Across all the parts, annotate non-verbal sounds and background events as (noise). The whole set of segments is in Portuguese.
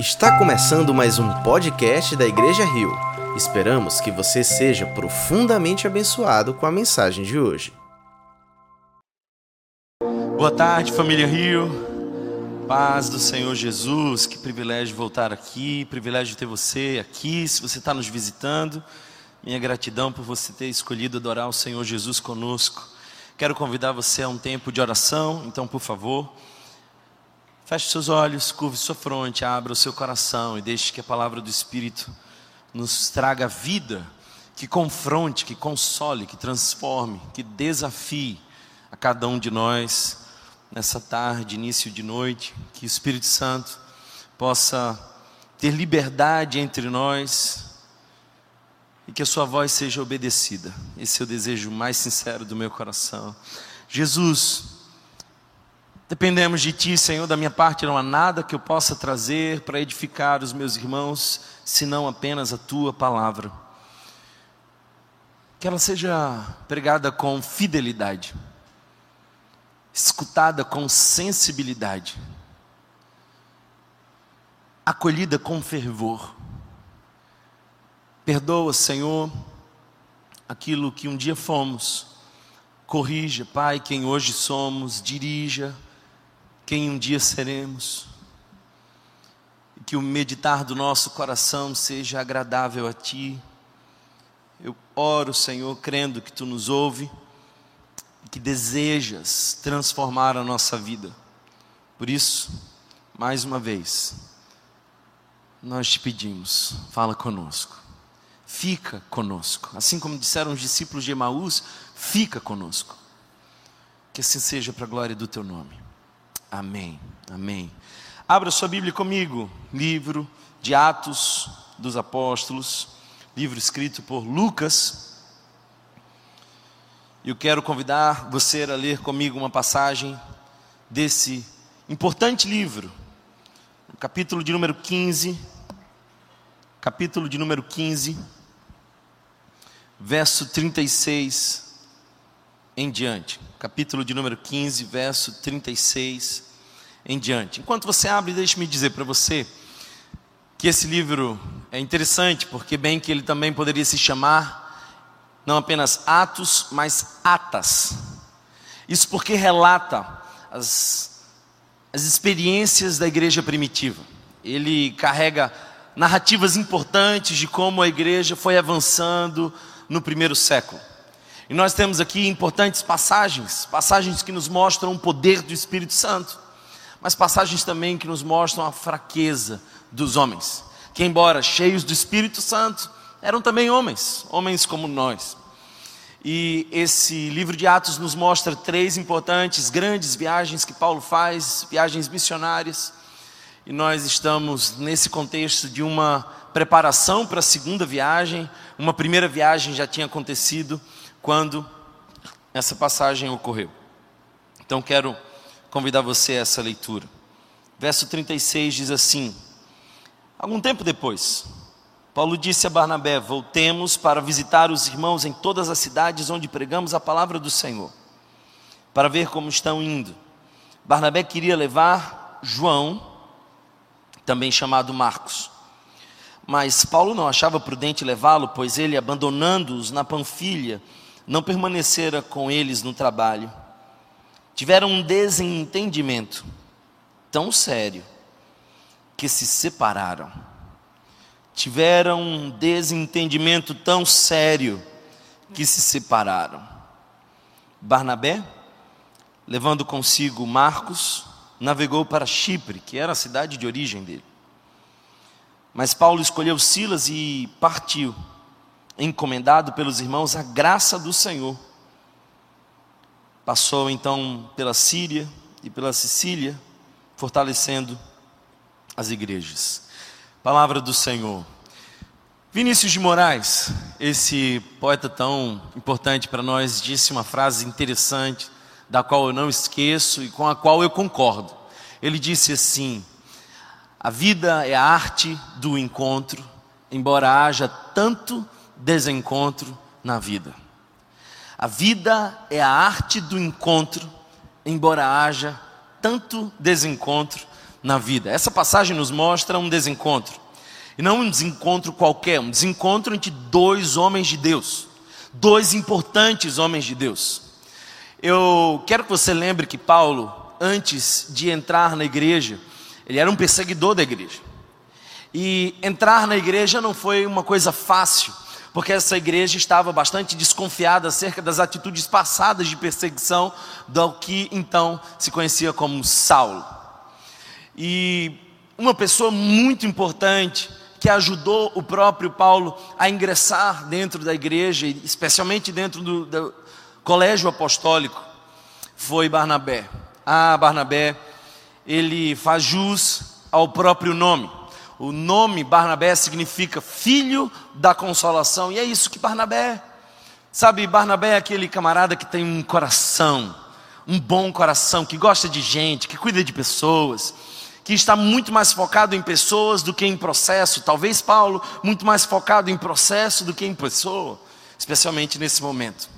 Está começando mais um podcast da Igreja Rio. Esperamos que você seja profundamente abençoado com a mensagem de hoje. Boa tarde, família Rio. Paz do Senhor Jesus. Que privilégio voltar aqui, privilégio ter você aqui. Se você está nos visitando, minha gratidão por você ter escolhido adorar o Senhor Jesus conosco. Quero convidar você a um tempo de oração, então, por favor. Feche seus olhos, curve sua fronte, abra o seu coração e deixe que a palavra do Espírito nos traga vida, que confronte, que console, que transforme, que desafie a cada um de nós nessa tarde, início de noite, que o Espírito Santo possa ter liberdade entre nós e que a sua voz seja obedecida. Esse é o desejo mais sincero do meu coração. Jesus, Dependemos de Ti, Senhor. Da minha parte não há nada que eu possa trazer para edificar os meus irmãos, senão apenas a Tua palavra. Que ela seja pregada com fidelidade, escutada com sensibilidade, acolhida com fervor. Perdoa, Senhor, aquilo que um dia fomos. Corrija, Pai, quem hoje somos, dirija quem um dia seremos. E que o meditar do nosso coração seja agradável a Ti. Eu oro, Senhor, crendo que Tu nos ouve e que desejas transformar a nossa vida. Por isso, mais uma vez, nós te pedimos, fala conosco, fica conosco. Assim como disseram os discípulos de Emaús, fica conosco. Que assim seja para a glória do Teu nome. Amém. Amém. Abra sua Bíblia comigo, livro de Atos dos Apóstolos, livro escrito por Lucas. Eu quero convidar você a ler comigo uma passagem desse importante livro, capítulo de número 15, capítulo de número 15, verso 36 em diante. Capítulo de número 15, verso 36 em diante. Enquanto você abre, deixe-me dizer para você que esse livro é interessante, porque bem que ele também poderia se chamar não apenas Atos, mas Atas. Isso porque relata as, as experiências da igreja primitiva. Ele carrega narrativas importantes de como a igreja foi avançando no primeiro século. E nós temos aqui importantes passagens, passagens que nos mostram o poder do Espírito Santo, mas passagens também que nos mostram a fraqueza dos homens, que embora cheios do Espírito Santo, eram também homens, homens como nós. E esse livro de Atos nos mostra três importantes, grandes viagens que Paulo faz, viagens missionárias. E nós estamos nesse contexto de uma preparação para a segunda viagem. Uma primeira viagem já tinha acontecido quando essa passagem ocorreu. Então quero convidar você a essa leitura. Verso 36 diz assim: Algum tempo depois, Paulo disse a Barnabé: Voltemos para visitar os irmãos em todas as cidades onde pregamos a palavra do Senhor, para ver como estão indo. Barnabé queria levar João, também chamado Marcos. Mas Paulo não achava prudente levá-lo, pois ele, abandonando-os na Panfilha, não permanecera com eles no trabalho. Tiveram um desentendimento tão sério que se separaram. Tiveram um desentendimento tão sério que se separaram. Barnabé, levando consigo Marcos, navegou para Chipre, que era a cidade de origem dele. Mas Paulo escolheu Silas e partiu encomendado pelos irmãos a graça do Senhor. Passou então pela Síria e pela Sicília, fortalecendo as igrejas. Palavra do Senhor. Vinícius de Moraes, esse poeta tão importante para nós, disse uma frase interessante, da qual eu não esqueço e com a qual eu concordo. Ele disse assim: A vida é a arte do encontro, embora haja tanto desencontro na vida. A vida é a arte do encontro, embora haja tanto desencontro na vida. Essa passagem nos mostra um desencontro. E não um desencontro qualquer, um desencontro entre dois homens de Deus, dois importantes homens de Deus. Eu quero que você lembre que Paulo, antes de entrar na igreja, ele era um perseguidor da igreja. E entrar na igreja não foi uma coisa fácil, porque essa igreja estava bastante desconfiada acerca das atitudes passadas de perseguição do que então se conhecia como Saulo. E uma pessoa muito importante que ajudou o próprio Paulo a ingressar dentro da igreja, especialmente dentro do, do colégio apostólico, foi Barnabé. Ah, Barnabé, ele faz jus ao próprio nome. O nome Barnabé significa filho da consolação, e é isso que Barnabé é. Sabe, Barnabé é aquele camarada que tem um coração, um bom coração, que gosta de gente, que cuida de pessoas, que está muito mais focado em pessoas do que em processo. Talvez Paulo, muito mais focado em processo do que em pessoa, especialmente nesse momento.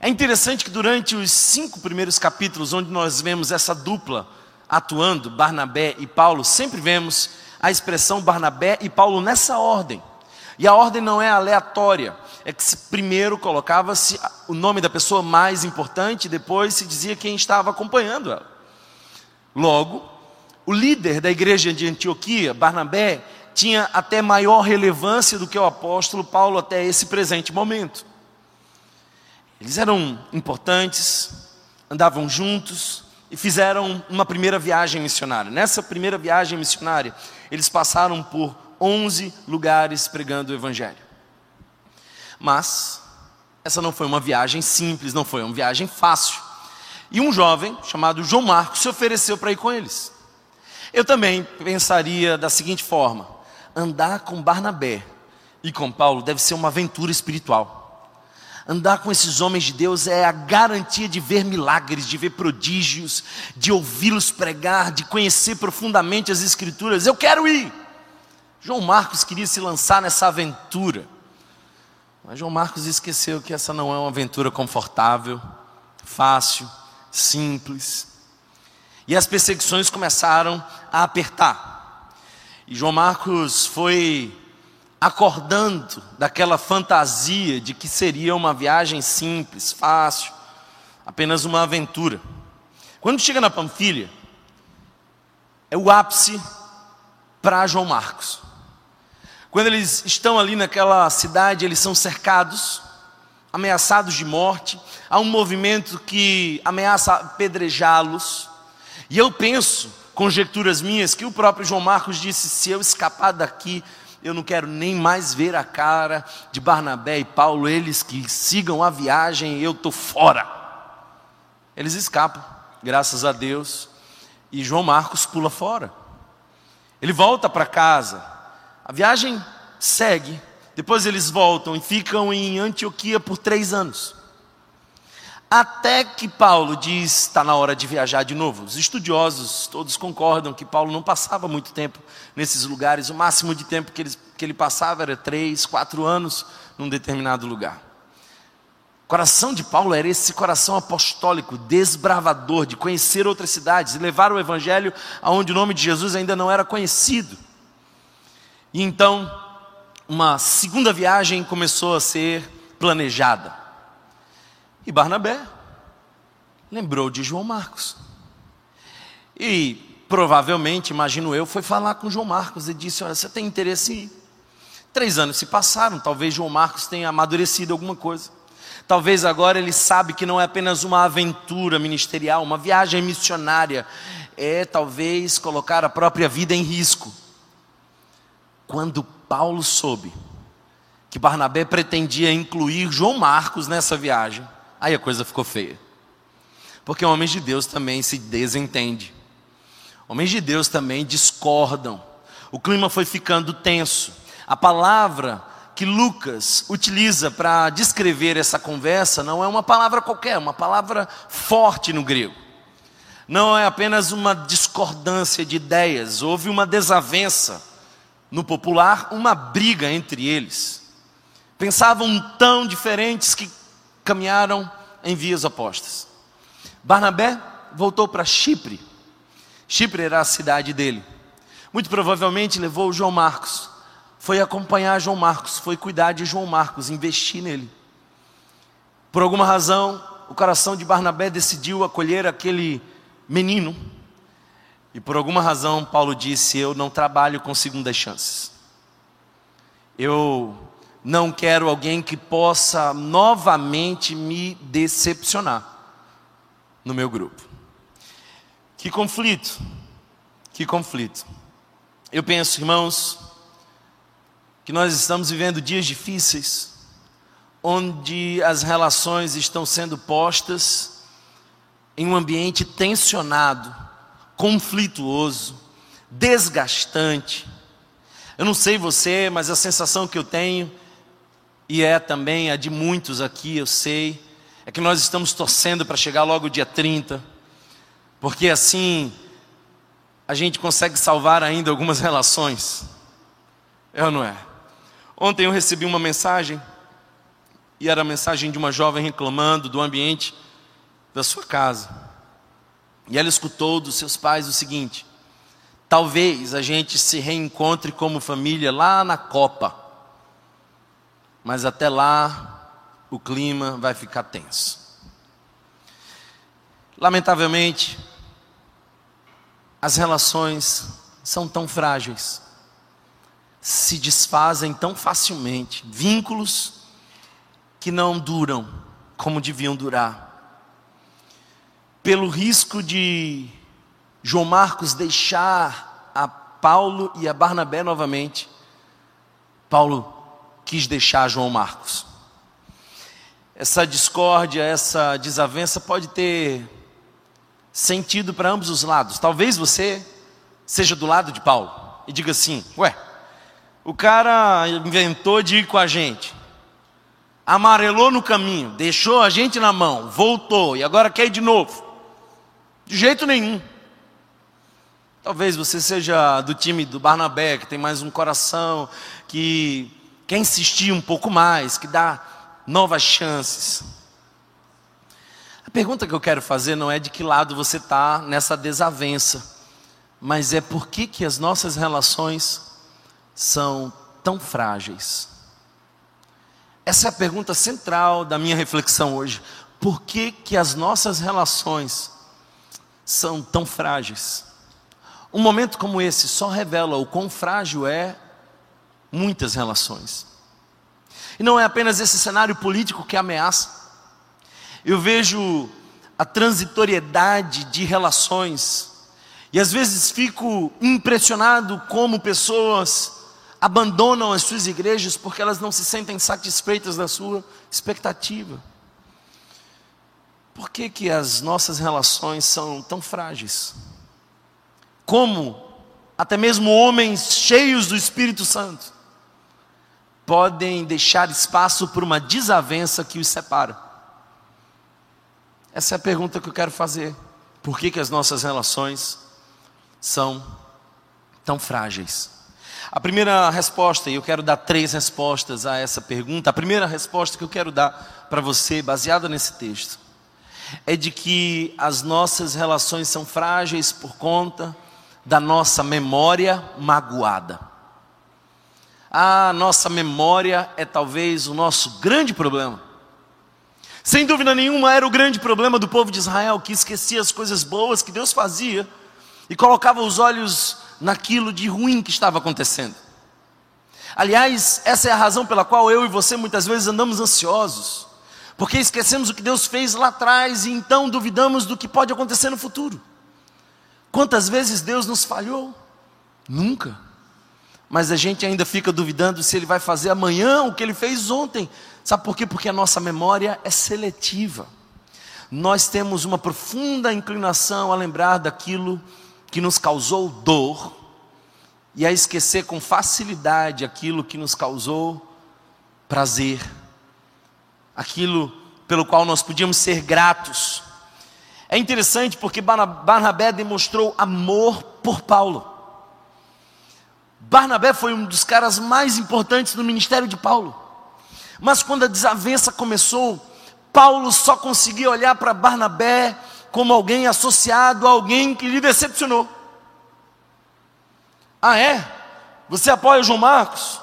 É interessante que durante os cinco primeiros capítulos, onde nós vemos essa dupla atuando, Barnabé e Paulo, sempre vemos a expressão Barnabé e Paulo nessa ordem. E a ordem não é aleatória, é que primeiro colocava-se o nome da pessoa mais importante, depois se dizia quem estava acompanhando ela. Logo, o líder da igreja de Antioquia, Barnabé, tinha até maior relevância do que o apóstolo Paulo até esse presente momento. Eles eram importantes, andavam juntos e fizeram uma primeira viagem missionária. Nessa primeira viagem missionária, eles passaram por 11 lugares pregando o Evangelho. Mas, essa não foi uma viagem simples, não foi uma viagem fácil. E um jovem chamado João Marcos se ofereceu para ir com eles. Eu também pensaria da seguinte forma: andar com Barnabé e com Paulo deve ser uma aventura espiritual. Andar com esses homens de Deus é a garantia de ver milagres, de ver prodígios, de ouvi-los pregar, de conhecer profundamente as Escrituras. Eu quero ir. João Marcos queria se lançar nessa aventura, mas João Marcos esqueceu que essa não é uma aventura confortável, fácil, simples. E as perseguições começaram a apertar. E João Marcos foi acordando daquela fantasia de que seria uma viagem simples, fácil, apenas uma aventura. Quando chega na Panfilha, é o ápice para João Marcos. Quando eles estão ali naquela cidade, eles são cercados, ameaçados de morte, há um movimento que ameaça apedrejá-los. E eu penso, conjecturas minhas, que o próprio João Marcos disse: se eu escapar daqui, eu não quero nem mais ver a cara de Barnabé e Paulo, eles que sigam a viagem, eu estou fora. Eles escapam, graças a Deus, e João Marcos pula fora. Ele volta para casa, a viagem segue, depois eles voltam e ficam em Antioquia por três anos. Até que Paulo diz: está na hora de viajar de novo. Os estudiosos todos concordam que Paulo não passava muito tempo nesses lugares, o máximo de tempo que ele, que ele passava era três, quatro anos num determinado lugar. O coração de Paulo era esse coração apostólico, desbravador, de conhecer outras cidades levar o evangelho aonde o nome de Jesus ainda não era conhecido. E então, uma segunda viagem começou a ser planejada. E Barnabé lembrou de João Marcos. E provavelmente, imagino eu, foi falar com João Marcos e disse: Olha, você tem interesse em ir? Três anos se passaram, talvez João Marcos tenha amadurecido alguma coisa. Talvez agora ele sabe que não é apenas uma aventura ministerial, uma viagem missionária, é talvez colocar a própria vida em risco. Quando Paulo soube que Barnabé pretendia incluir João Marcos nessa viagem, Aí a coisa ficou feia. Porque homens de Deus também se desentendem. Homens de Deus também discordam. O clima foi ficando tenso. A palavra que Lucas utiliza para descrever essa conversa não é uma palavra qualquer, é uma palavra forte no grego. Não é apenas uma discordância de ideias, houve uma desavença. No popular, uma briga entre eles. Pensavam tão diferentes que caminharam em vias opostas. Barnabé voltou para Chipre. Chipre era a cidade dele. Muito provavelmente levou João Marcos. Foi acompanhar João Marcos, foi cuidar de João Marcos, investir nele. Por alguma razão, o coração de Barnabé decidiu acolher aquele menino. E por alguma razão, Paulo disse: Eu não trabalho com segundas chances. Eu não quero alguém que possa novamente me decepcionar no meu grupo. Que conflito, que conflito. Eu penso, irmãos, que nós estamos vivendo dias difíceis, onde as relações estão sendo postas em um ambiente tensionado, conflituoso, desgastante. Eu não sei você, mas a sensação que eu tenho e é também a de muitos aqui, eu sei, é que nós estamos torcendo para chegar logo o dia 30, porque assim a gente consegue salvar ainda algumas (laughs) relações. É ou não é? Ontem eu recebi uma mensagem, e era a mensagem de uma jovem reclamando do ambiente da sua casa. E ela escutou dos seus pais o seguinte: talvez a gente se reencontre como família lá na Copa mas até lá o clima vai ficar tenso. Lamentavelmente, as relações são tão frágeis, se desfazem tão facilmente, vínculos que não duram como deviam durar. Pelo risco de João Marcos deixar a Paulo e a Barnabé novamente, Paulo quis deixar João Marcos. Essa discórdia, essa desavença pode ter sentido para ambos os lados. Talvez você seja do lado de Paulo e diga assim: Ué, o cara inventou de ir com a gente, amarelou no caminho, deixou a gente na mão, voltou e agora quer ir de novo. De jeito nenhum. Talvez você seja do time do Barnabé, que tem mais um coração, que quer insistir um pouco mais, que dá novas chances. A pergunta que eu quero fazer não é de que lado você está nessa desavença, mas é por que, que as nossas relações são tão frágeis. Essa é a pergunta central da minha reflexão hoje. Por que, que as nossas relações são tão frágeis? Um momento como esse só revela o quão frágil é muitas relações. E não é apenas esse cenário político que ameaça. Eu vejo a transitoriedade de relações, e às vezes fico impressionado como pessoas abandonam as suas igrejas porque elas não se sentem satisfeitas da sua expectativa. Por que, que as nossas relações são tão frágeis? Como até mesmo homens cheios do Espírito Santo podem deixar espaço para uma desavença que os separa? Essa é a pergunta que eu quero fazer. Por que, que as nossas relações são tão frágeis? A primeira resposta, e eu quero dar três respostas a essa pergunta. A primeira resposta que eu quero dar para você, baseada nesse texto, é de que as nossas relações são frágeis por conta da nossa memória magoada. A nossa memória é talvez o nosso grande problema. Sem dúvida nenhuma, era o grande problema do povo de Israel, que esquecia as coisas boas que Deus fazia e colocava os olhos naquilo de ruim que estava acontecendo. Aliás, essa é a razão pela qual eu e você muitas vezes andamos ansiosos, porque esquecemos o que Deus fez lá atrás e então duvidamos do que pode acontecer no futuro. Quantas vezes Deus nos falhou? Nunca mas a gente ainda fica duvidando se ele vai fazer amanhã o que ele fez ontem. Sabe por quê? Porque a nossa memória é seletiva. Nós temos uma profunda inclinação a lembrar daquilo que nos causou dor e a esquecer com facilidade aquilo que nos causou prazer, aquilo pelo qual nós podíamos ser gratos. É interessante porque Barnabé demonstrou amor por Paulo. Barnabé foi um dos caras mais importantes no ministério de Paulo. Mas quando a desavença começou, Paulo só conseguia olhar para Barnabé como alguém associado a alguém que lhe decepcionou. Ah, é? Você apoia o João Marcos?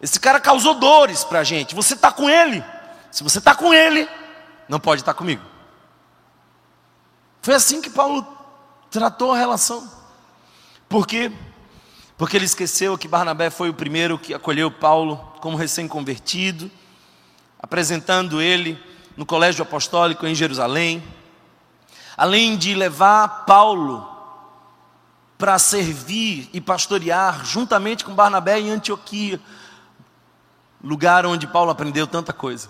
Esse cara causou dores para a gente. Você está com ele. Se você está com ele, não pode estar tá comigo. Foi assim que Paulo tratou a relação. Por quê? Porque ele esqueceu que Barnabé foi o primeiro que acolheu Paulo como recém-convertido, apresentando ele no colégio apostólico em Jerusalém, além de levar Paulo para servir e pastorear juntamente com Barnabé em Antioquia, lugar onde Paulo aprendeu tanta coisa.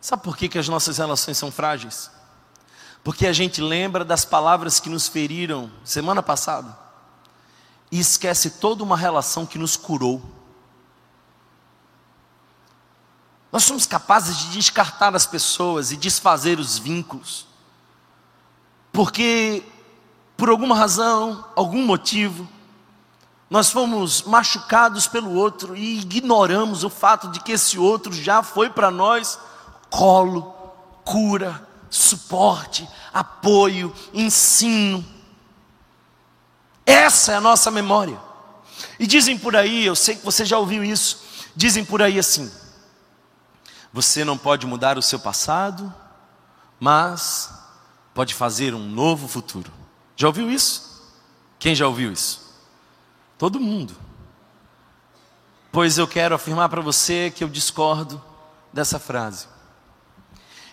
Sabe por que, que as nossas relações são frágeis? Porque a gente lembra das palavras que nos feriram semana passada e esquece toda uma relação que nos curou. Nós somos capazes de descartar as pessoas e desfazer os vínculos, porque, por alguma razão, algum motivo, nós fomos machucados pelo outro e ignoramos o fato de que esse outro já foi para nós colo, cura, suporte, apoio, ensino. Essa é a nossa memória. E dizem por aí, eu sei que você já ouviu isso, dizem por aí assim: você não pode mudar o seu passado, mas pode fazer um novo futuro. Já ouviu isso? Quem já ouviu isso? Todo mundo. Pois eu quero afirmar para você que eu discordo dessa frase.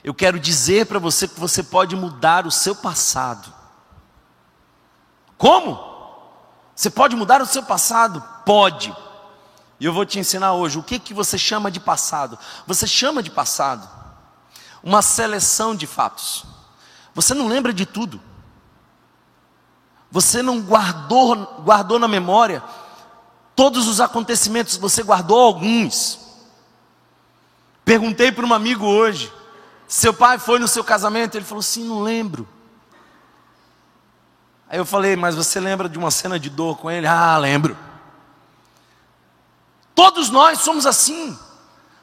Eu quero dizer para você que você pode mudar o seu passado. Como? Você pode mudar o seu passado? Pode. E eu vou te ensinar hoje o que, que você chama de passado. Você chama de passado uma seleção de fatos. Você não lembra de tudo. Você não guardou, guardou na memória todos os acontecimentos, você guardou alguns. Perguntei para um amigo hoje, seu pai foi no seu casamento? Ele falou assim: não lembro. Aí eu falei, mas você lembra de uma cena de dor com ele? Ah, lembro. Todos nós somos assim.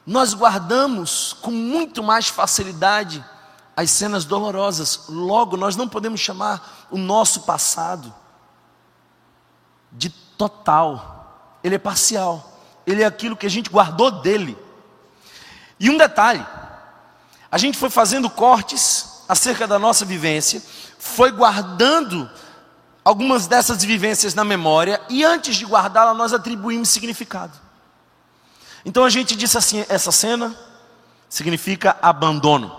Nós guardamos com muito mais facilidade as cenas dolorosas. Logo, nós não podemos chamar o nosso passado de total. Ele é parcial. Ele é aquilo que a gente guardou dele. E um detalhe: a gente foi fazendo cortes acerca da nossa vivência, foi guardando algumas dessas vivências na memória e antes de guardá-la nós atribuímos significado. Então a gente disse assim: essa cena significa abandono.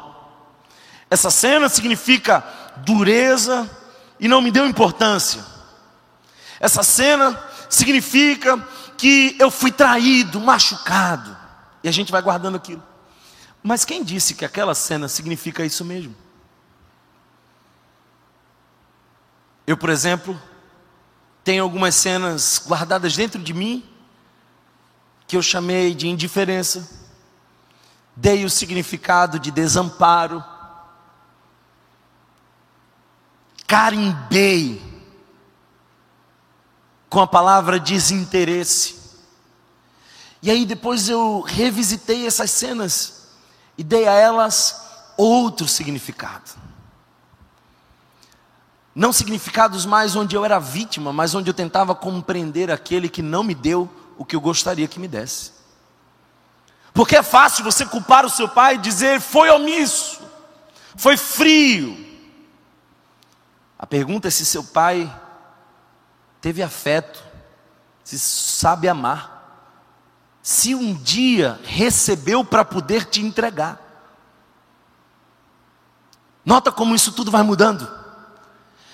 Essa cena significa dureza e não me deu importância. Essa cena significa que eu fui traído, machucado. E a gente vai guardando aquilo. Mas quem disse que aquela cena significa isso mesmo? Eu, por exemplo, tenho algumas cenas guardadas dentro de mim que eu chamei de indiferença, dei o significado de desamparo, carimbei com a palavra desinteresse. E aí depois eu revisitei essas cenas e dei a elas outro significado. Não significados mais onde eu era vítima, mas onde eu tentava compreender aquele que não me deu o que eu gostaria que me desse. Porque é fácil você culpar o seu pai e dizer foi omisso, foi frio. A pergunta é se seu pai teve afeto, se sabe amar se um dia recebeu para poder te entregar. Nota como isso tudo vai mudando.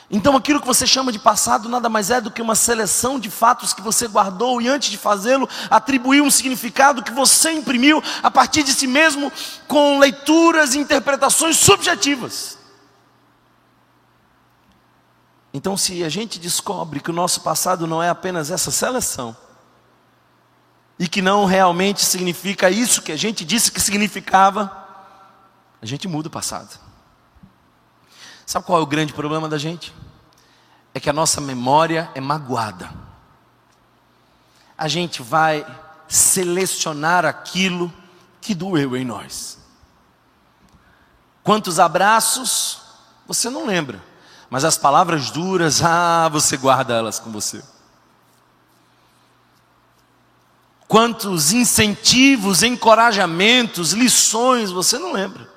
Então, aquilo que você chama de passado nada mais é do que uma seleção de fatos que você guardou e, antes de fazê-lo, atribuiu um significado que você imprimiu a partir de si mesmo, com leituras e interpretações subjetivas. Então, se a gente descobre que o nosso passado não é apenas essa seleção, e que não realmente significa isso que a gente disse que significava, a gente muda o passado. Sabe qual é o grande problema da gente? É que a nossa memória é magoada. A gente vai selecionar aquilo que doeu em nós. Quantos abraços você não lembra, Mas as palavras duras, ah, você guarda elas com você. Quantos incentivos, encorajamentos, lições você não lembra.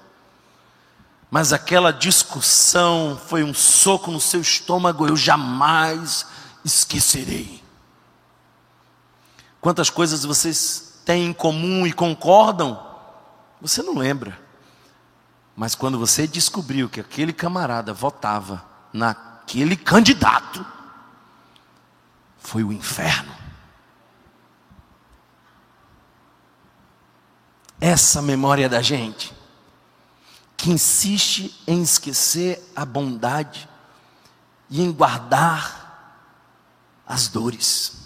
Mas aquela discussão foi um soco no seu estômago, eu jamais esquecerei. Quantas coisas vocês têm em comum e concordam, você não lembra. Mas quando você descobriu que aquele camarada votava naquele candidato, foi o inferno. Essa memória da gente, que insiste em esquecer a bondade e em guardar as dores.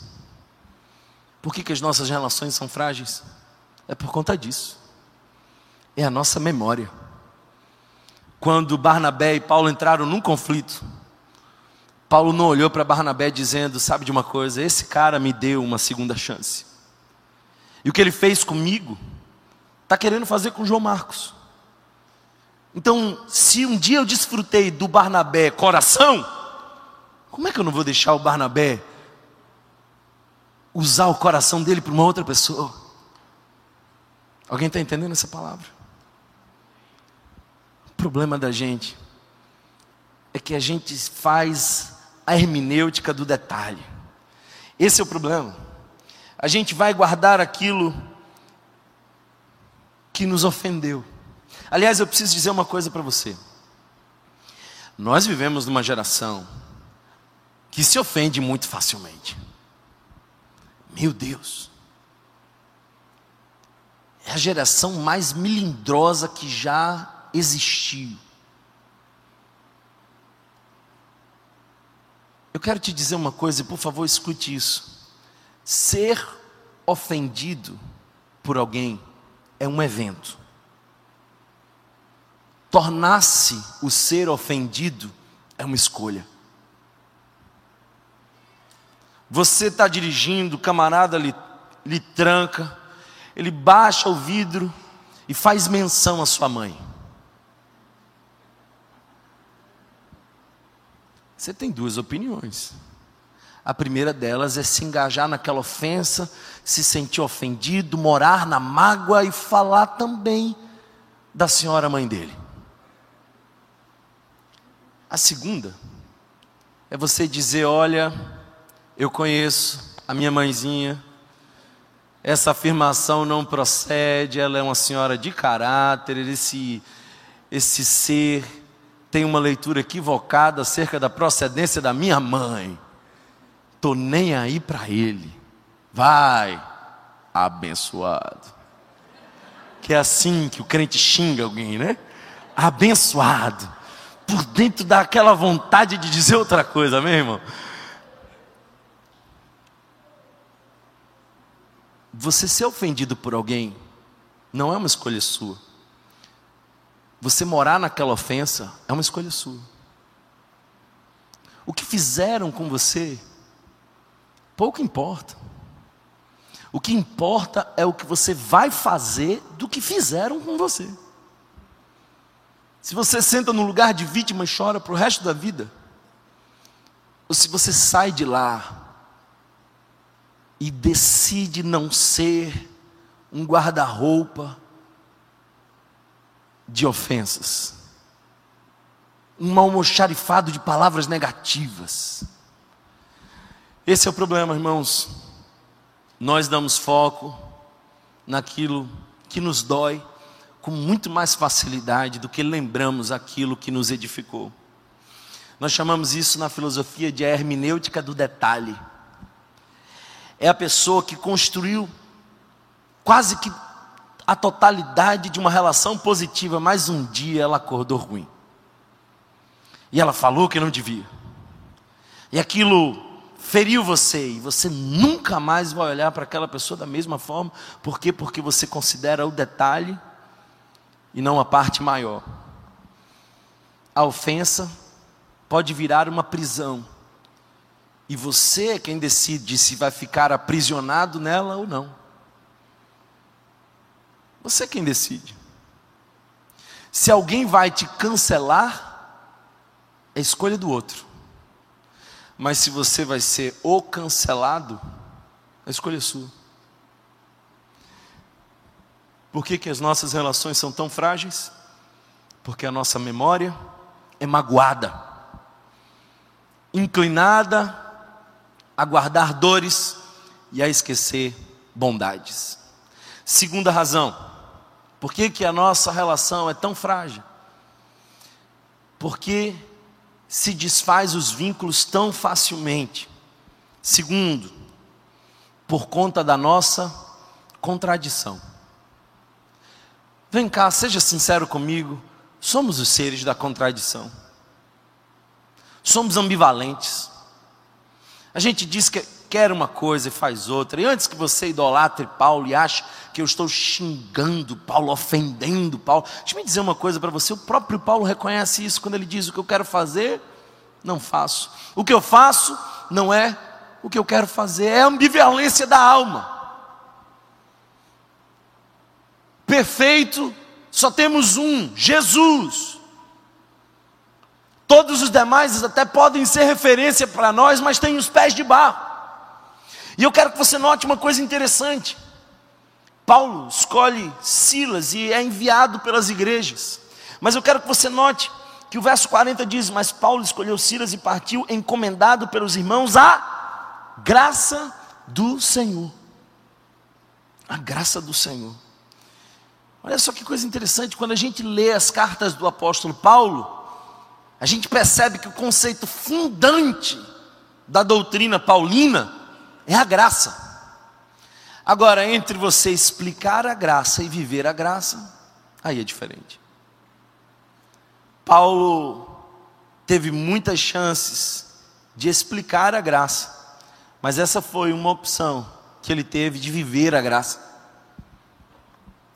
Por que, que as nossas relações são frágeis? É por conta disso. É a nossa memória. Quando Barnabé e Paulo entraram num conflito, Paulo não olhou para Barnabé dizendo: Sabe de uma coisa, esse cara me deu uma segunda chance. E o que ele fez comigo, está querendo fazer com João Marcos. Então, se um dia eu desfrutei do Barnabé coração, como é que eu não vou deixar o Barnabé usar o coração dele para uma outra pessoa? Alguém está entendendo essa palavra? problema da gente é que a gente faz a hermenêutica do detalhe. Esse é o problema. A gente vai guardar aquilo que nos ofendeu. Aliás, eu preciso dizer uma coisa para você. Nós vivemos numa geração que se ofende muito facilmente. Meu Deus. É a geração mais melindrosa que já existiu. Eu quero te dizer uma coisa, e por favor, escute isso. Ser ofendido por alguém é um evento. Tornar-se o ser ofendido é uma escolha. Você está dirigindo, o camarada lhe, lhe tranca, ele baixa o vidro e faz menção à sua mãe. Você tem duas opiniões. A primeira delas é se engajar naquela ofensa, se sentir ofendido, morar na mágoa e falar também da senhora mãe dele. A segunda é você dizer: Olha, eu conheço a minha mãezinha, essa afirmação não procede, ela é uma senhora de caráter, esse, esse ser tem uma leitura equivocada acerca da procedência da minha mãe. Tô nem aí para ele. Vai, abençoado. Que é assim que o crente xinga alguém, né? Abençoado. Por dentro daquela vontade de dizer outra coisa, meu irmão. Você ser ofendido por alguém não é uma escolha sua. Você morar naquela ofensa é uma escolha sua. O que fizeram com você, pouco importa. O que importa é o que você vai fazer do que fizeram com você. Se você senta no lugar de vítima e chora para o resto da vida, ou se você sai de lá e decide não ser um guarda-roupa de ofensas, um almoxarifado de palavras negativas. Esse é o problema, irmãos. Nós damos foco naquilo que nos dói com muito mais facilidade do que lembramos aquilo que nos edificou. Nós chamamos isso na filosofia de hermenêutica do detalhe. É a pessoa que construiu quase que a totalidade de uma relação positiva, mas um dia ela acordou ruim. E ela falou que não devia. E aquilo feriu você e você nunca mais vai olhar para aquela pessoa da mesma forma. Por quê? Porque você considera o detalhe e não a parte maior. A ofensa pode virar uma prisão. E você é quem decide se vai ficar aprisionado nela ou não. Você é quem decide. Se alguém vai te cancelar, é escolha do outro. Mas se você vai ser o cancelado, a escolha é sua. Por que, que as nossas relações são tão frágeis? Porque a nossa memória é magoada, inclinada a guardar dores e a esquecer bondades. Segunda razão, por que, que a nossa relação é tão frágil? Porque se desfaz os vínculos tão facilmente. Segundo, por conta da nossa contradição. Vem cá, seja sincero comigo, somos os seres da contradição. Somos ambivalentes. A gente diz que quer uma coisa e faz outra. E antes que você idolatre Paulo e ache que eu estou xingando Paulo, ofendendo Paulo, deixa eu dizer uma coisa para você: o próprio Paulo reconhece isso quando ele diz: o que eu quero fazer, não faço. O que eu faço não é o que eu quero fazer, é a ambivalência da alma. Perfeito, só temos um, Jesus. Todos os demais até podem ser referência para nós, mas têm os pés de barro. E eu quero que você note uma coisa interessante. Paulo escolhe Silas e é enviado pelas igrejas. Mas eu quero que você note que o verso 40 diz: Mas Paulo escolheu Silas e partiu, encomendado pelos irmãos a graça do Senhor. A graça do Senhor. Olha só que coisa interessante, quando a gente lê as cartas do apóstolo Paulo, a gente percebe que o conceito fundante da doutrina paulina é a graça. Agora, entre você explicar a graça e viver a graça, aí é diferente. Paulo teve muitas chances de explicar a graça, mas essa foi uma opção que ele teve de viver a graça.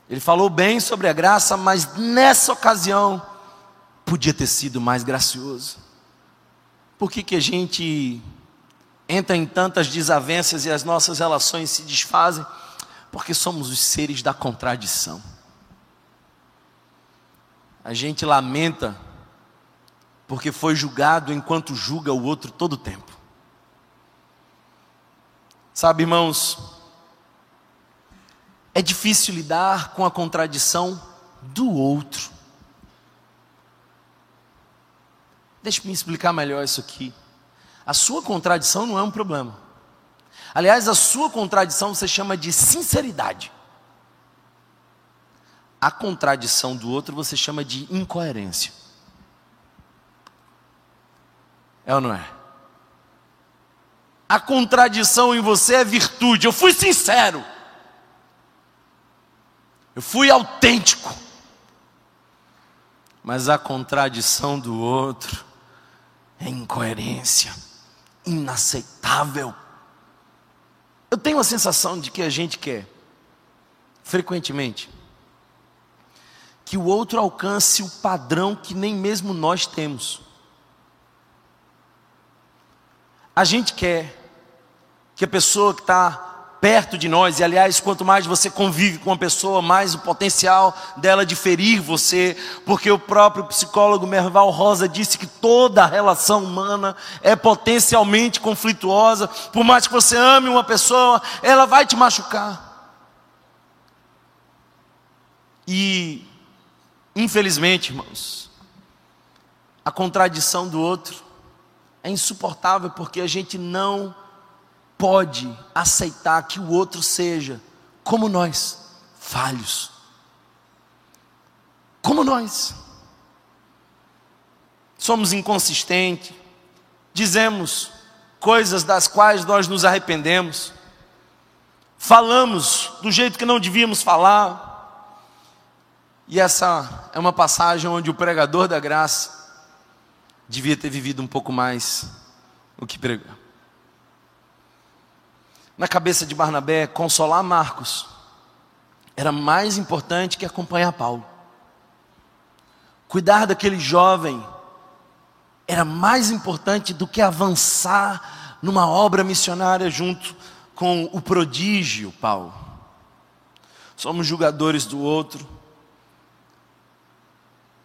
Ele falou bem sobre a graça, mas nessa ocasião podia ter sido mais gracioso. Por que, que a gente entra em tantas desavenças e as nossas relações se desfazem, porque somos os seres da contradição. A gente lamenta porque foi julgado enquanto julga o outro todo o tempo. Sabe, irmãos, é difícil lidar com a contradição do outro. Deixe-me explicar melhor isso aqui. A sua contradição não é um problema. Aliás, a sua contradição você chama de sinceridade. A contradição do outro você chama de incoerência. É ou não é? A contradição em você é virtude. Eu fui sincero. Eu fui autêntico. Mas a contradição do outro é incoerência inaceitável. Eu tenho a sensação de que a gente quer, frequentemente, que o outro alcance o padrão que nem mesmo nós temos. A gente quer que a pessoa que está perto de nós, e aliás, quanto mais você convive com uma pessoa, mais o potencial dela de ferir você, porque o próprio psicólogo Merval Rosa disse que toda relação humana é potencialmente conflituosa, por mais que você ame uma pessoa, ela vai te machucar. E, infelizmente, irmãos, a contradição do outro é insuportável porque a gente não pode aceitar que o outro seja como nós, falhos. Como nós. Somos inconsistentes, dizemos coisas das quais nós nos arrependemos, falamos do jeito que não devíamos falar. E essa é uma passagem onde o pregador da graça devia ter vivido um pouco mais o que pregou na cabeça de Barnabé, consolar Marcos era mais importante que acompanhar Paulo. Cuidar daquele jovem era mais importante do que avançar numa obra missionária junto com o prodígio Paulo. Somos julgadores do outro,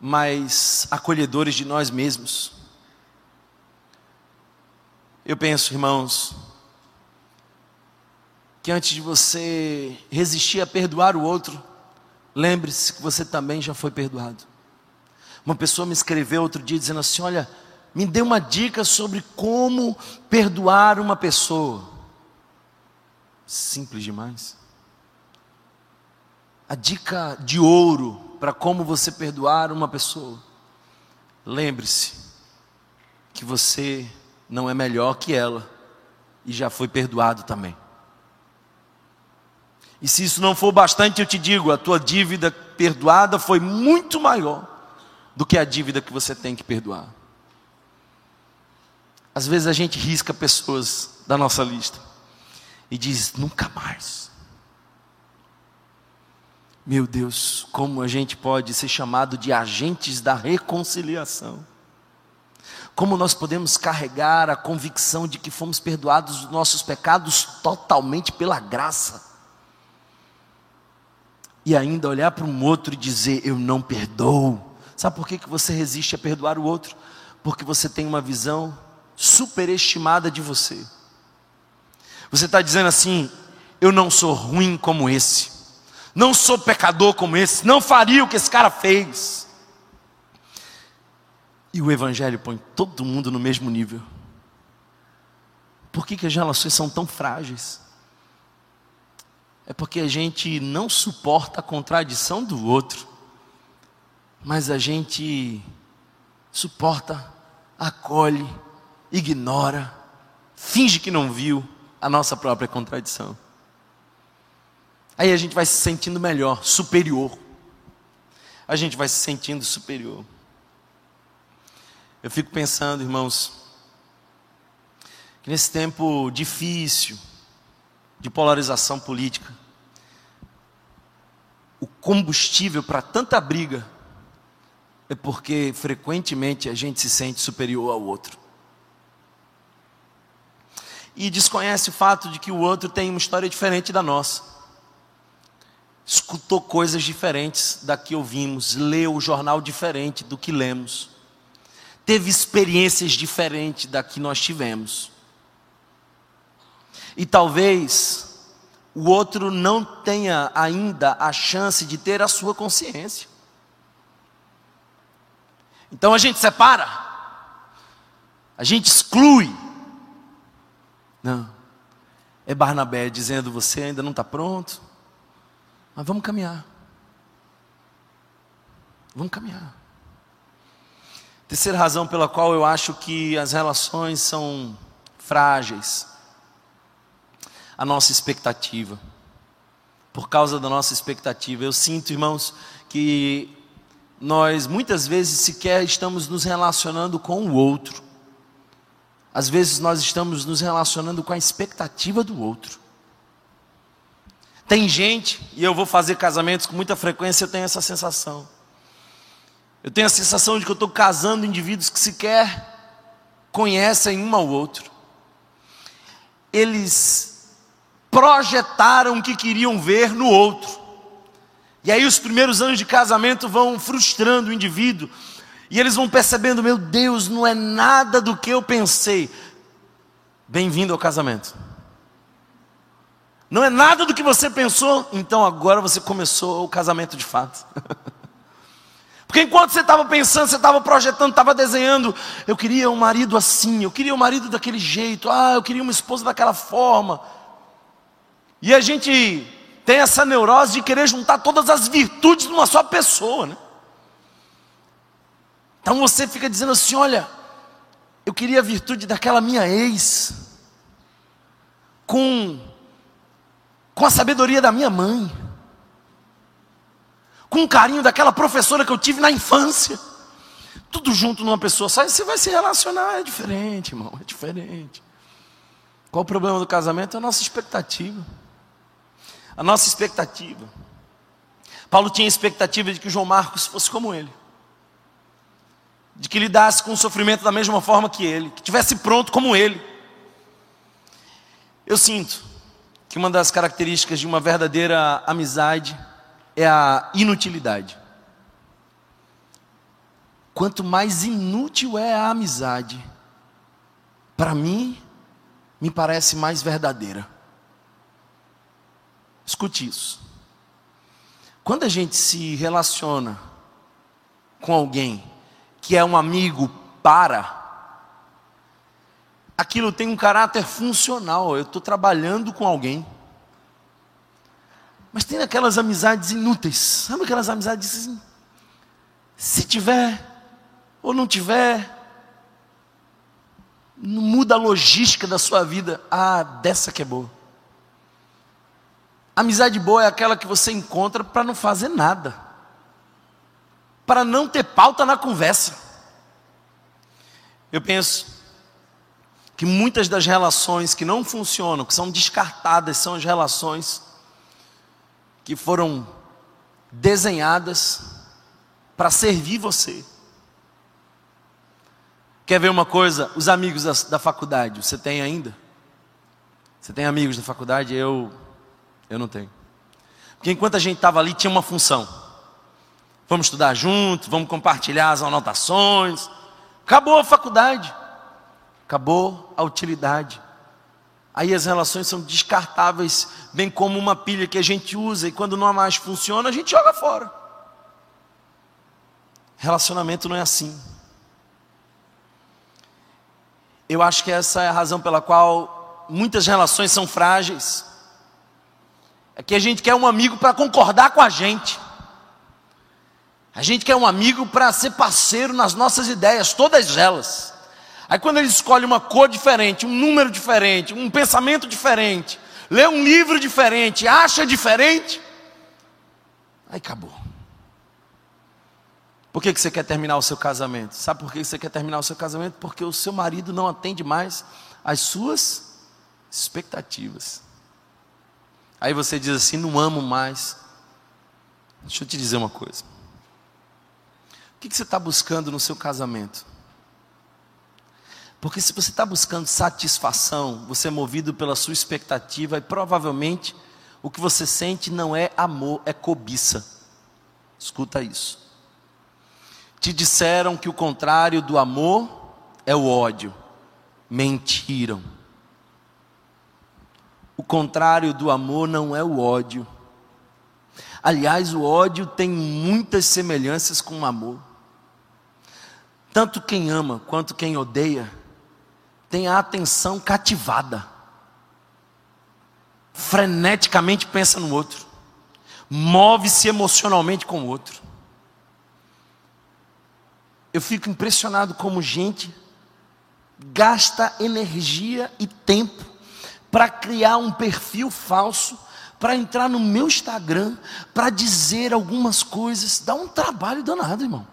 mas acolhedores de nós mesmos. Eu penso, irmãos, que antes de você resistir a perdoar o outro, lembre-se que você também já foi perdoado. Uma pessoa me escreveu outro dia dizendo assim: Olha, me dê uma dica sobre como perdoar uma pessoa. Simples demais. A dica de ouro para como você perdoar uma pessoa. Lembre-se que você não é melhor que ela e já foi perdoado também. E se isso não for bastante, eu te digo, a tua dívida perdoada foi muito maior do que a dívida que você tem que perdoar. Às vezes a gente risca pessoas da nossa lista e diz: nunca mais. Meu Deus, como a gente pode ser chamado de agentes da reconciliação? Como nós podemos carregar a convicção de que fomos perdoados dos nossos pecados totalmente pela graça? E ainda olhar para um outro e dizer: Eu não perdoo. Sabe por que, que você resiste a perdoar o outro? Porque você tem uma visão superestimada de você. Você está dizendo assim: Eu não sou ruim como esse não sou pecador como esse, não faria o que esse cara fez. E o Evangelho põe todo mundo no mesmo nível. Por que, que as relações são tão frágeis? É porque a gente não suporta a contradição do outro, mas a gente suporta, acolhe, ignora, finge que não viu a nossa própria contradição. Aí a gente vai se sentindo melhor, superior. A gente vai se sentindo superior. Eu fico pensando, irmãos, que nesse tempo difícil de polarização política, o combustível para tanta briga é porque frequentemente a gente se sente superior ao outro. E desconhece o fato de que o outro tem uma história diferente da nossa escutou coisas diferentes da que ouvimos, leu o jornal diferente do que lemos, teve experiências diferentes da que nós tivemos. E talvez o outro não tenha ainda a chance de ter a sua consciência. Então a gente separa, a gente exclui. Não, é Barnabé dizendo: você ainda não está pronto mas vamos caminhar. Vamos caminhar. Terceira razão pela qual eu acho que as relações são frágeis. A nossa expectativa. Por causa da nossa expectativa. Eu sinto, irmãos, que nós muitas vezes sequer estamos nos relacionando com o outro. Às vezes nós estamos nos relacionando com a expectativa do outro. Tem gente, e eu vou fazer casamentos com muita frequência, eu tenho essa sensação. Eu tenho a sensação de que eu estou casando indivíduos que sequer conhecem um ao outro. Eles projetaram o que queriam ver no outro. E aí os primeiros anos de casamento vão frustrando o indivíduo. E eles vão percebendo, meu Deus, não é nada do que eu pensei. Bem-vindo ao casamento. Não é nada do que você pensou, então agora você começou o casamento de fato. (laughs) Porque enquanto você estava pensando, você estava projetando, estava desenhando, eu queria um marido assim, eu queria um marido daquele jeito, ah, eu queria uma esposa daquela forma. E a gente tem essa neurose de querer juntar todas as virtudes numa só pessoa, né? Então você fica dizendo assim: olha, eu queria a virtude daquela minha ex, com com a sabedoria da minha mãe, com o carinho daquela professora que eu tive na infância, tudo junto numa pessoa só, você vai se relacionar, é diferente, irmão, é diferente. Qual o problema do casamento? É a nossa expectativa. A nossa expectativa. Paulo tinha a expectativa de que João Marcos fosse como ele. De que lidasse com o sofrimento da mesma forma que ele, que tivesse pronto como ele. Eu sinto que uma das características de uma verdadeira amizade é a inutilidade. Quanto mais inútil é a amizade, para mim, me parece mais verdadeira. Escute isso. Quando a gente se relaciona com alguém que é um amigo para, aquilo tem um caráter funcional. Eu estou trabalhando com alguém. Mas tem aquelas amizades inúteis. Sabe aquelas amizades assim? Se tiver ou não tiver, não muda a logística da sua vida. Ah, dessa que é boa. Amizade boa é aquela que você encontra para não fazer nada, para não ter pauta na conversa. Eu penso que muitas das relações que não funcionam, que são descartadas, são as relações que foram desenhadas para servir você. Quer ver uma coisa? Os amigos da, da, faculdade, você tem ainda? Você tem amigos da faculdade? Eu, eu não tenho. Porque enquanto a gente estava ali, tinha uma função. Vamos estudar junto, vamos compartilhar as anotações. Acabou a faculdade. Acabou a utilidade. Aí as relações são descartáveis, bem como uma pilha que a gente usa e quando não mais funciona, a gente joga fora. Relacionamento não é assim. Eu acho que essa é a razão pela qual muitas relações são frágeis. É que a gente quer um amigo para concordar com a gente. A gente quer um amigo para ser parceiro nas nossas ideias, todas elas. Aí quando ele escolhe uma cor diferente, um número diferente, um pensamento diferente, lê um livro diferente, acha diferente, aí acabou. Por que, que você quer terminar o seu casamento? Sabe por que você quer terminar o seu casamento? Porque o seu marido não atende mais às suas expectativas. Aí você diz assim: não amo mais. Deixa eu te dizer uma coisa que, que você está buscando no seu casamento? Porque se você está buscando satisfação, você é movido pela sua expectativa e provavelmente o que você sente não é amor, é cobiça. Escuta isso. Te disseram que o contrário do amor é o ódio. Mentiram. O contrário do amor não é o ódio. Aliás, o ódio tem muitas semelhanças com o amor. Tanto quem ama quanto quem odeia tem a atenção cativada. Freneticamente pensa no outro. Move-se emocionalmente com o outro. Eu fico impressionado como gente gasta energia e tempo para criar um perfil falso, para entrar no meu Instagram, para dizer algumas coisas. Dá um trabalho danado, irmão.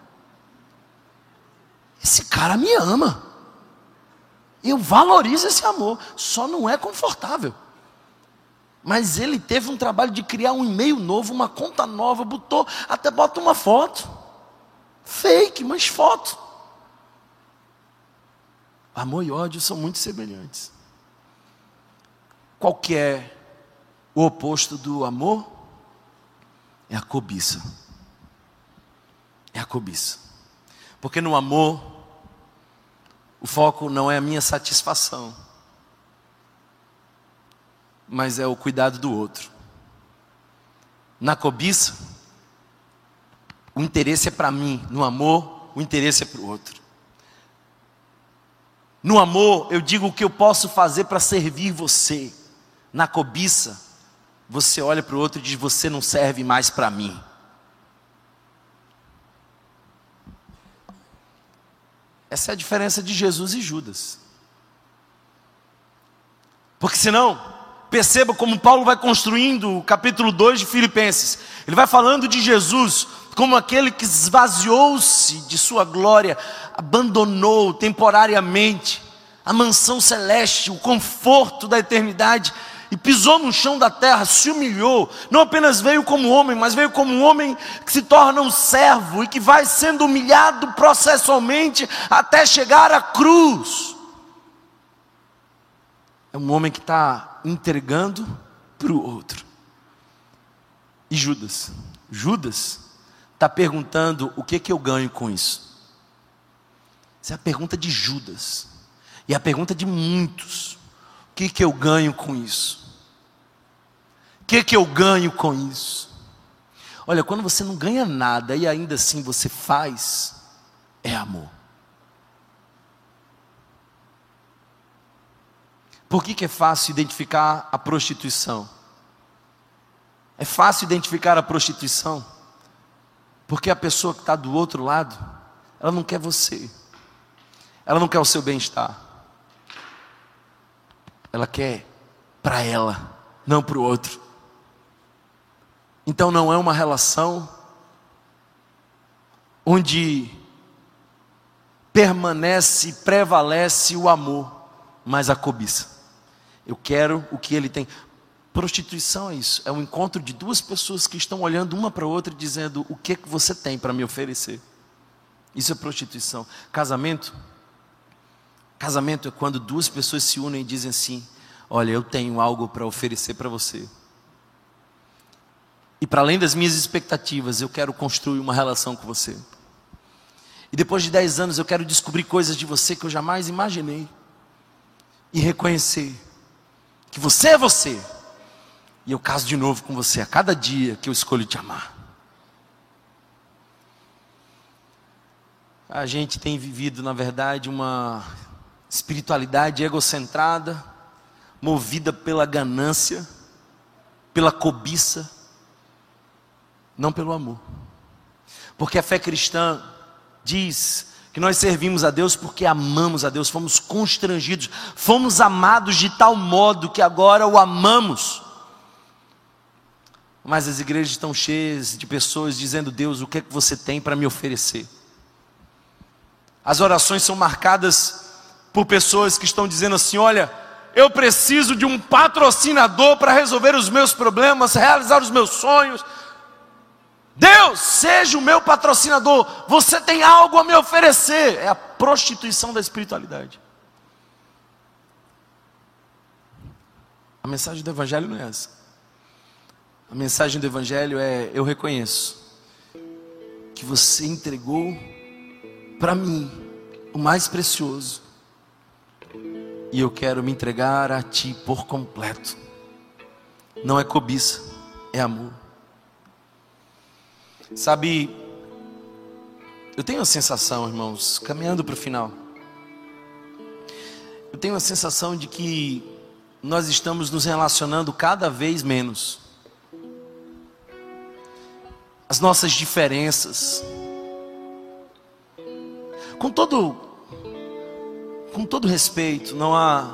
Esse cara me ama. Eu valorizo esse amor, só não é confortável. Mas ele teve um trabalho de criar um e-mail novo, uma conta nova, botou, até bota uma foto. Fake, mas foto. Amor e ódio são muito semelhantes. Qual que é o oposto do amor? É a cobiça. É a cobiça. Porque no amor o foco não é a minha satisfação, mas é o cuidado do outro. Na cobiça, o interesse é para mim, no amor, o interesse é para o outro. No amor, eu digo o que eu posso fazer para servir você. Na cobiça, você olha para o outro e diz: Você não serve mais para mim. Essa é a diferença de Jesus e Judas. Porque senão, perceba como Paulo vai construindo o capítulo 2 de Filipenses. Ele vai falando de Jesus como aquele que esvaziou-se de sua glória, abandonou temporariamente a mansão celeste, o conforto da eternidade e pisou no chão da terra, se humilhou, não apenas veio como homem, mas veio como um homem que se torna um servo e que vai sendo humilhado processualmente até chegar à cruz. É um homem que está entregando para o outro. E Judas? Judas está perguntando: o que, que eu ganho com isso? Essa é a pergunta de Judas, e a pergunta de muitos. O que, que eu ganho com isso? Que, que eu ganho com isso? Olha, quando você não ganha nada e ainda assim você faz, é amor. Por que, que é fácil identificar a prostituição? É fácil identificar a prostituição, porque a pessoa que está do outro lado, ela não quer você, ela não quer o seu bem-estar, ela quer para ela, não para o outro. Então não é uma relação onde permanece, prevalece o amor, mas a cobiça. Eu quero o que ele tem. Prostituição é isso, é um encontro de duas pessoas que estão olhando uma para a outra e dizendo: O que, que você tem para me oferecer? Isso é prostituição. Casamento? Casamento é quando duas pessoas se unem e dizem assim: Olha, eu tenho algo para oferecer para você. E para além das minhas expectativas, eu quero construir uma relação com você. E depois de dez anos, eu quero descobrir coisas de você que eu jamais imaginei. E reconhecer que você é você. E eu caso de novo com você a cada dia que eu escolho te amar. A gente tem vivido, na verdade, uma espiritualidade egocentrada, movida pela ganância, pela cobiça, não pelo amor. Porque a fé cristã diz que nós servimos a Deus porque amamos a Deus, fomos constrangidos, fomos amados de tal modo que agora o amamos. Mas as igrejas estão cheias de pessoas dizendo: Deus, o que é que você tem para me oferecer? As orações são marcadas por pessoas que estão dizendo assim: Olha, eu preciso de um patrocinador para resolver os meus problemas, realizar os meus sonhos, Deus, seja o meu patrocinador, você tem algo a me oferecer. É a prostituição da espiritualidade. A mensagem do Evangelho não é essa. A mensagem do Evangelho é: eu reconheço que você entregou para mim o mais precioso, e eu quero me entregar a Ti por completo. Não é cobiça, é amor. Sabe, eu tenho a sensação, irmãos, caminhando para o final, eu tenho a sensação de que nós estamos nos relacionando cada vez menos. As nossas diferenças, com todo, com todo respeito, não há,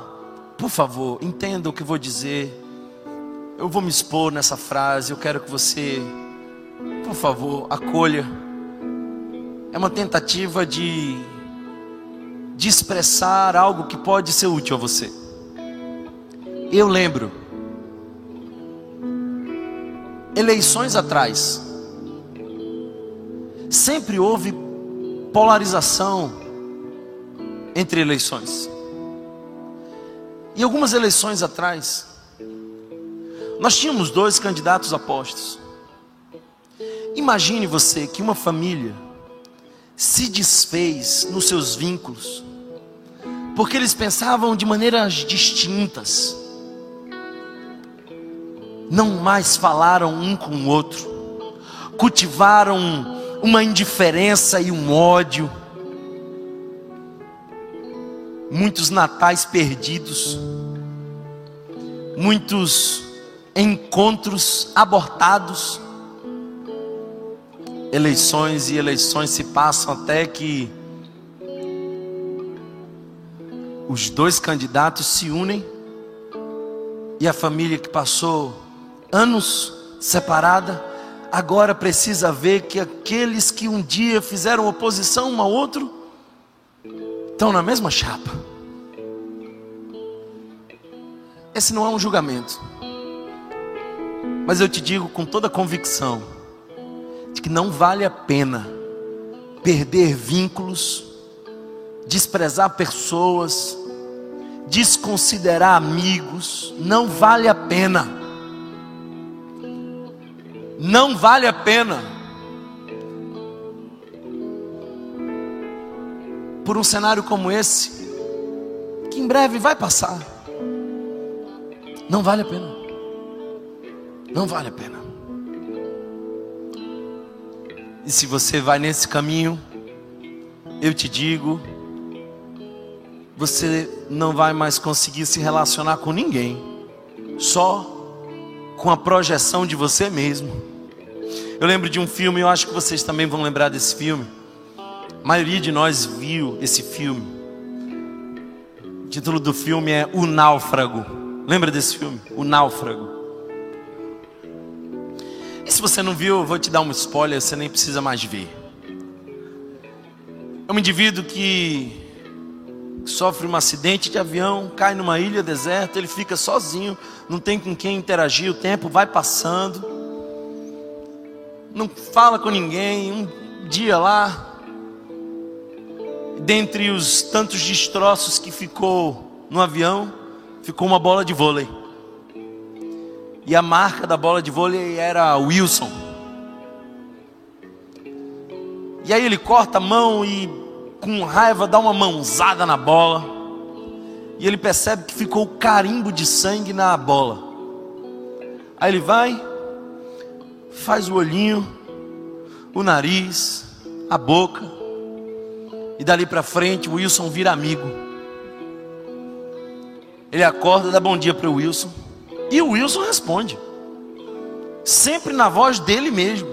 por favor, entenda o que vou dizer. Eu vou me expor nessa frase, eu quero que você por favor, acolha. É uma tentativa de, de expressar algo que pode ser útil a você. Eu lembro, eleições atrás, sempre houve polarização entre eleições. E algumas eleições atrás, nós tínhamos dois candidatos apostos. Imagine você que uma família se desfez nos seus vínculos, porque eles pensavam de maneiras distintas, não mais falaram um com o outro, cultivaram uma indiferença e um ódio, muitos natais perdidos, muitos encontros abortados, eleições e eleições se passam até que os dois candidatos se unem e a família que passou anos separada agora precisa ver que aqueles que um dia fizeram oposição um ao outro estão na mesma chapa. Esse não é um julgamento, mas eu te digo com toda convicção de que não vale a pena perder vínculos, desprezar pessoas, desconsiderar amigos, não vale a pena. Não vale a pena. Por um cenário como esse, que em breve vai passar. Não vale a pena. Não vale a pena. E se você vai nesse caminho, eu te digo, você não vai mais conseguir se relacionar com ninguém, só com a projeção de você mesmo. Eu lembro de um filme, eu acho que vocês também vão lembrar desse filme. A maioria de nós viu esse filme. O título do filme é O Náufrago. Lembra desse filme? O Náufrago. E se você não viu, eu vou te dar um spoiler, você nem precisa mais ver. É um indivíduo que sofre um acidente de avião, cai numa ilha deserta, ele fica sozinho, não tem com quem interagir, o tempo vai passando, não fala com ninguém. Um dia lá, dentre os tantos destroços que ficou no avião, ficou uma bola de vôlei. E a marca da bola de vôlei era Wilson. E aí ele corta a mão e com raiva dá uma mãozada na bola. E ele percebe que ficou carimbo de sangue na bola. Aí ele vai, faz o olhinho, o nariz, a boca. E dali para frente o Wilson vira amigo. Ele acorda, dá bom dia para o Wilson. E o Wilson responde. Sempre na voz dele mesmo.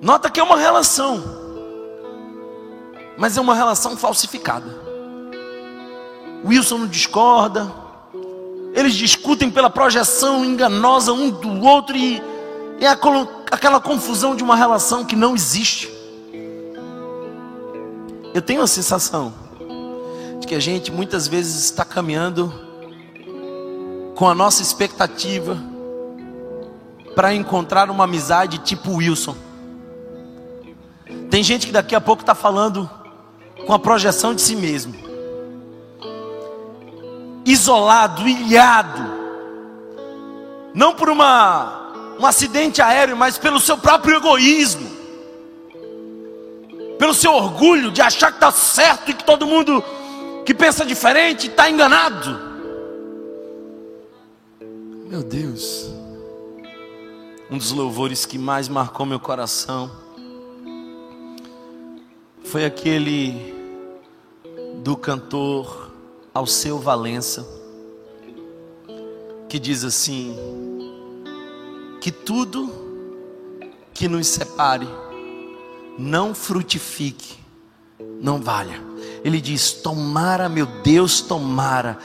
Nota que é uma relação mas é uma relação falsificada. Wilson não discorda, eles discutem pela projeção enganosa um do outro e é aquela confusão de uma relação que não existe. Eu tenho a sensação de que a gente muitas vezes está caminhando com a nossa expectativa para encontrar uma amizade tipo Wilson. Tem gente que daqui a pouco está falando com a projeção de si mesmo, isolado, ilhado, não por uma, um acidente aéreo, mas pelo seu próprio egoísmo, pelo seu orgulho de achar que está certo e que todo mundo que pensa diferente está enganado. Meu Deus, um dos louvores que mais marcou meu coração foi aquele do cantor Alceu Valença, que diz assim: que tudo que nos separe não frutifique, não valha. Ele diz: tomara, meu Deus, tomara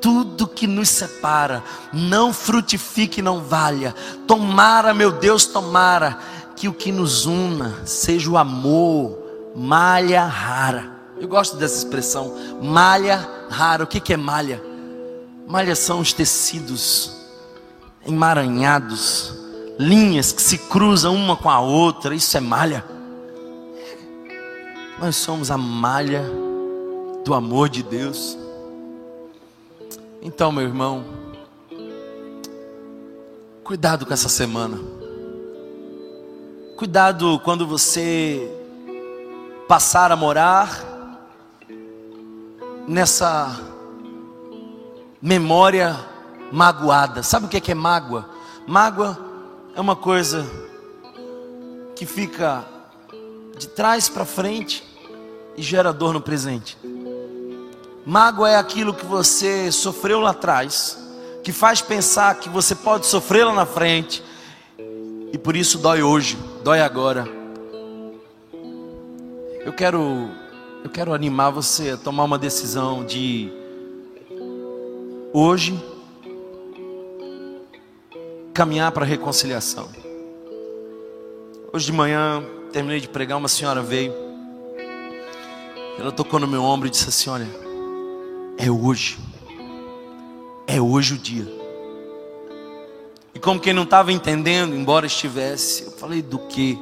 tudo que nos separa não frutifique, não valha. Tomara, meu Deus, tomara que o que nos una seja o amor, malha rara eu gosto dessa expressão, malha rara. O que, que é malha? Malha são os tecidos emaranhados, linhas que se cruzam uma com a outra. Isso é malha. Nós somos a malha do amor de Deus. Então, meu irmão, cuidado com essa semana. Cuidado quando você passar a morar nessa memória magoada. Sabe o que é mágoa? Mágoa é uma coisa que fica de trás para frente e gera dor no presente. Mágoa é aquilo que você sofreu lá atrás, que faz pensar que você pode sofrer lá na frente, e por isso dói hoje, dói agora. Eu quero eu quero animar você a tomar uma decisão de hoje caminhar para a reconciliação. Hoje de manhã, terminei de pregar, uma senhora veio. Ela tocou no meu ombro e disse assim: Olha, é hoje. É hoje o dia. E como quem não estava entendendo, embora estivesse, eu falei: Do que?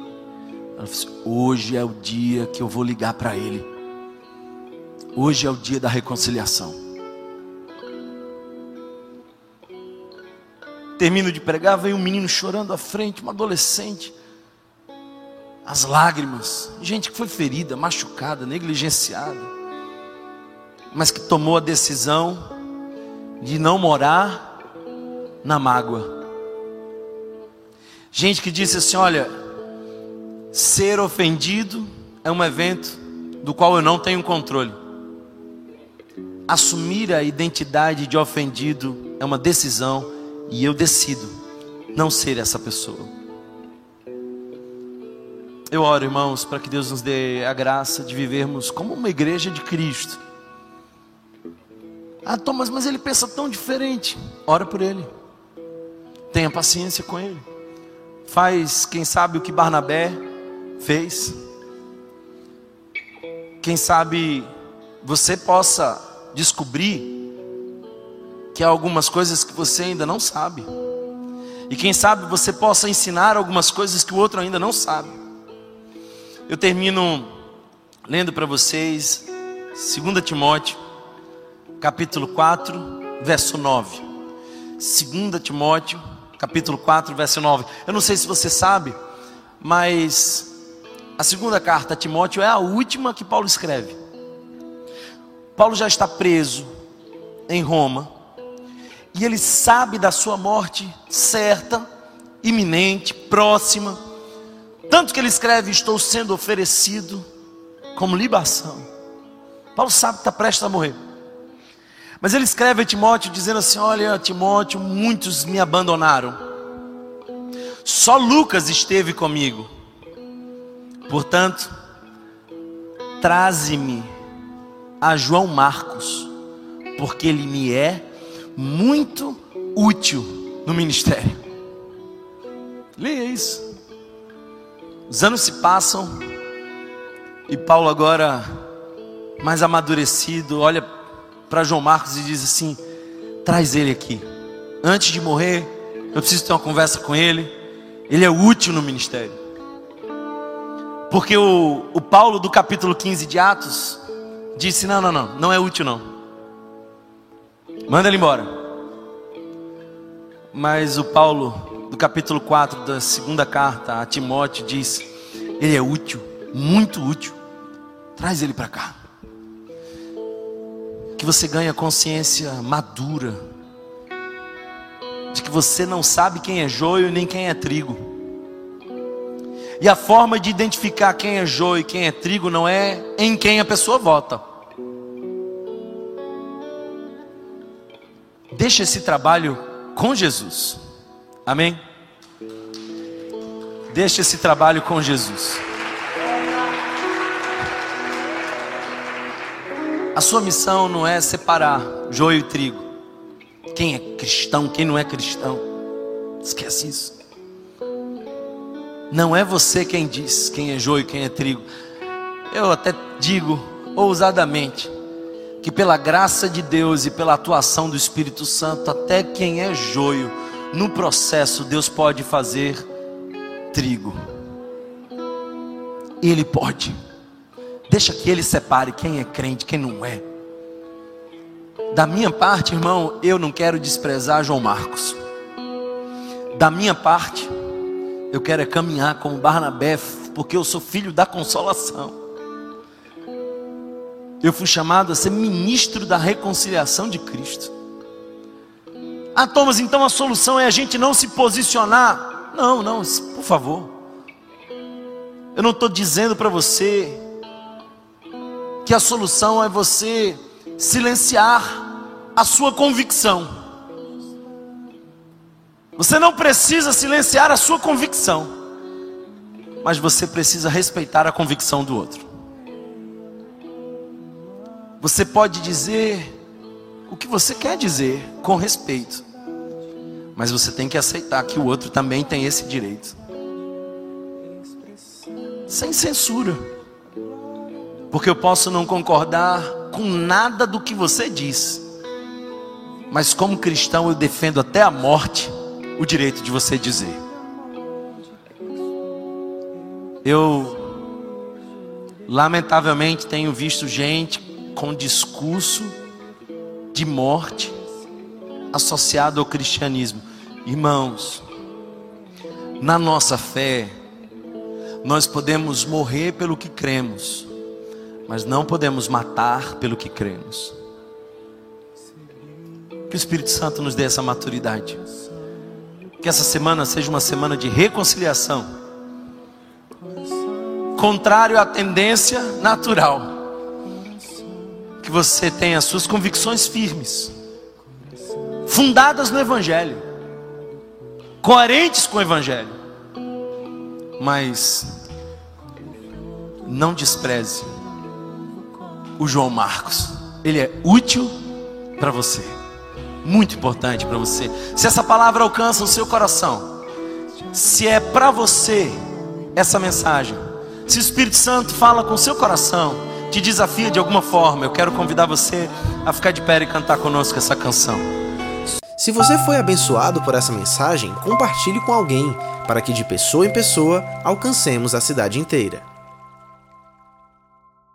Ela falou assim: Hoje é o dia que eu vou ligar para ele. Hoje é o dia da reconciliação. Termino de pregar, vem um menino chorando à frente, uma adolescente. As lágrimas, gente que foi ferida, machucada, negligenciada, mas que tomou a decisão de não morar na mágoa. Gente que disse assim: olha, ser ofendido é um evento do qual eu não tenho controle. Assumir a identidade de ofendido é uma decisão e eu decido não ser essa pessoa. Eu oro, irmãos, para que Deus nos dê a graça de vivermos como uma igreja de Cristo. Ah, Thomas, mas ele pensa tão diferente. Ora por ele. Tenha paciência com ele. Faz, quem sabe, o que Barnabé fez. Quem sabe você possa descobrir que há algumas coisas que você ainda não sabe. E quem sabe você possa ensinar algumas coisas que o outro ainda não sabe. Eu termino lendo para vocês 2 Timóteo, capítulo 4, verso 9. 2 Timóteo, capítulo 4, verso 9. Eu não sei se você sabe, mas a segunda carta a Timóteo é a última que Paulo escreve. Paulo já está preso em Roma e ele sabe da sua morte certa, iminente, próxima. Tanto que ele escreve: Estou sendo oferecido como libação. Paulo sabe que está prestes a morrer. Mas ele escreve a Timóteo dizendo assim: Olha, Timóteo, muitos me abandonaram. Só Lucas esteve comigo. Portanto, traze-me a João Marcos, porque ele me é muito útil no ministério. Leia isso. Os anos se passam e Paulo agora mais amadurecido olha para João Marcos e diz assim: traz ele aqui. Antes de morrer, eu preciso ter uma conversa com ele. Ele é útil no ministério. Porque o, o Paulo do capítulo 15 de Atos disse: não, não, não, não é útil não. Manda ele embora. Mas o Paulo, do capítulo 4 da segunda carta a Timóteo, diz: Ele é útil, muito útil. Traz ele para cá. Que você ganhe consciência madura de que você não sabe quem é joio nem quem é trigo. E a forma de identificar quem é joio e quem é trigo não é em quem a pessoa vota. Deixa esse trabalho com Jesus. Amém? Deixa esse trabalho com Jesus. A sua missão não é separar joio e trigo. Quem é cristão, quem não é cristão. Esquece isso. Não é você quem diz quem é joio e quem é trigo. Eu até digo ousadamente que pela graça de Deus e pela atuação do Espírito Santo, até quem é joio, no processo Deus pode fazer trigo. Ele pode. Deixa que ele separe quem é crente, quem não é. Da minha parte, irmão, eu não quero desprezar João Marcos. Da minha parte, eu quero é caminhar como Barnabé, porque eu sou filho da consolação. Eu fui chamado a ser ministro da reconciliação de Cristo. Ah, Thomas, então a solução é a gente não se posicionar. Não, não, por favor. Eu não estou dizendo para você que a solução é você silenciar a sua convicção. Você não precisa silenciar a sua convicção, mas você precisa respeitar a convicção do outro. Você pode dizer o que você quer dizer com respeito, mas você tem que aceitar que o outro também tem esse direito, sem censura, porque eu posso não concordar com nada do que você diz, mas como cristão eu defendo até a morte o direito de você dizer. Eu lamentavelmente tenho visto gente com discurso de morte associado ao cristianismo. Irmãos, na nossa fé, nós podemos morrer pelo que cremos, mas não podemos matar pelo que cremos. Que o Espírito Santo nos dê essa maturidade. Que essa semana seja uma semana de reconciliação. Contrário à tendência natural. Que você tenha suas convicções firmes, fundadas no Evangelho, coerentes com o Evangelho. Mas não despreze o João Marcos. Ele é útil para você, muito importante para você. Se essa palavra alcança o seu coração, se é para você essa mensagem, se o Espírito Santo fala com o seu coração, te desafia de alguma forma, eu quero convidar você a ficar de pé e cantar conosco essa canção. Se você foi abençoado por essa mensagem, compartilhe com alguém, para que de pessoa em pessoa alcancemos a cidade inteira.